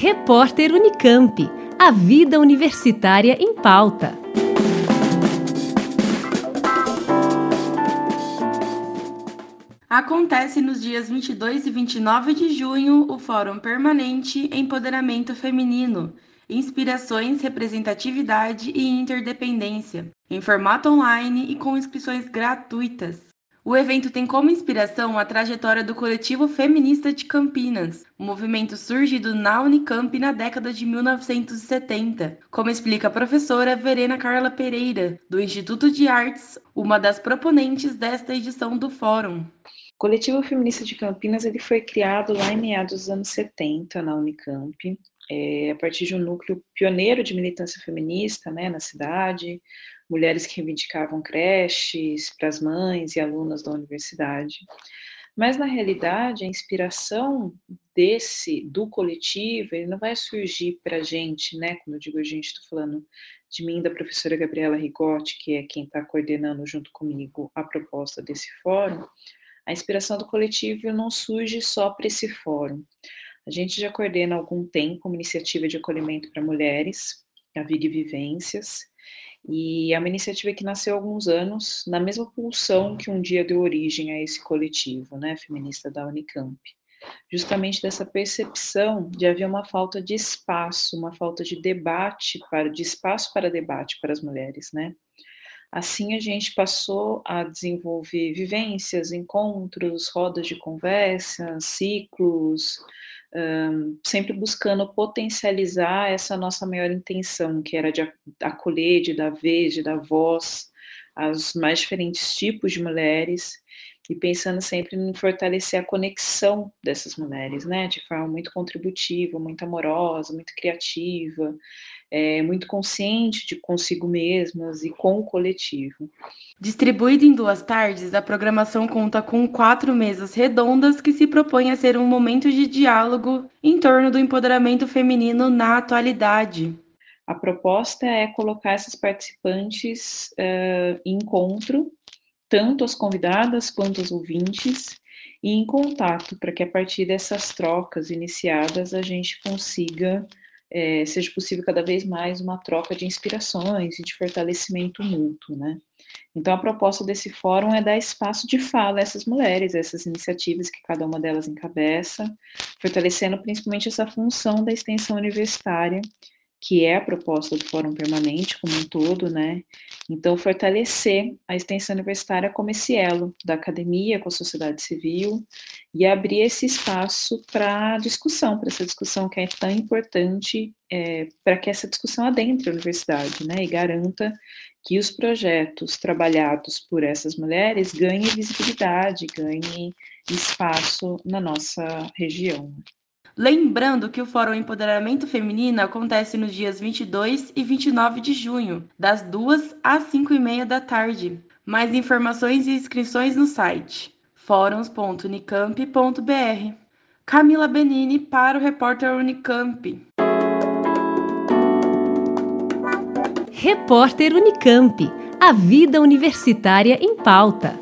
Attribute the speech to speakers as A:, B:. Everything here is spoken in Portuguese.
A: Repórter Unicamp. A vida universitária em pauta.
B: Acontece nos dias 22 e 29 de junho o Fórum Permanente Empoderamento Feminino, Inspirações, Representatividade e Interdependência, em formato online e com inscrições gratuitas. O evento tem como inspiração a trajetória do coletivo feminista de Campinas, um movimento surgido na Unicamp na década de 1970, como explica a professora Verena Carla Pereira, do Instituto de Artes, uma das proponentes desta edição do fórum.
C: O coletivo feminista de Campinas ele foi criado lá em meados dos anos 70 na Unicamp, é, a partir de um núcleo pioneiro de militância feminista né, na cidade, mulheres que reivindicavam creches para as mães e alunas da universidade. Mas na realidade, a inspiração desse do coletivo, ele não vai surgir para a gente, né? Quando eu digo a gente, estou falando de mim, da professora Gabriela Rigotti, que é quem está coordenando junto comigo a proposta desse fórum. A inspiração do coletivo não surge só para esse fórum. A gente já coordena há algum tempo uma iniciativa de acolhimento para mulheres, a Vig Vivências, e é uma iniciativa que nasceu há alguns anos, na mesma pulsão que um dia deu origem a esse coletivo, né, feminista da Unicamp. Justamente dessa percepção de haver uma falta de espaço, uma falta de debate, para, de espaço para debate para as mulheres, né. Assim, a gente passou a desenvolver vivências, encontros, rodas de conversa, ciclos, um, sempre buscando potencializar essa nossa maior intenção, que era de acolher, de dar vez, de dar voz aos mais diferentes tipos de mulheres e pensando sempre em fortalecer a conexão dessas mulheres, né, de forma muito contributiva, muito amorosa, muito criativa, é, muito consciente de consigo mesmas e com o coletivo.
B: Distribuída em duas tardes, a programação conta com quatro mesas redondas que se propõem a ser um momento de diálogo em torno do empoderamento feminino na atualidade.
C: A proposta é colocar essas participantes uh, em encontro tanto as convidadas quanto os ouvintes, e em contato, para que a partir dessas trocas iniciadas a gente consiga, é, seja possível cada vez mais uma troca de inspirações e de fortalecimento mútuo, né? Então, a proposta desse fórum é dar espaço de fala a essas mulheres, a essas iniciativas que cada uma delas encabeça, fortalecendo principalmente essa função da extensão universitária que é a proposta do Fórum Permanente como um todo, né? Então, fortalecer a extensão universitária como esse elo da academia com a sociedade civil e abrir esse espaço para discussão, para essa discussão que é tão importante, é, para que essa discussão adentre a universidade, né? E garanta que os projetos trabalhados por essas mulheres ganhem visibilidade, ganhem espaço na nossa região.
B: Lembrando que o Fórum Empoderamento Feminino acontece nos dias 22 e 29 de junho, das 2 às 5 e meia da tarde. Mais informações e inscrições no site fóruns.unicamp.br. Camila Benini para o repórter Unicamp.
A: Repórter Unicamp. A vida universitária em pauta.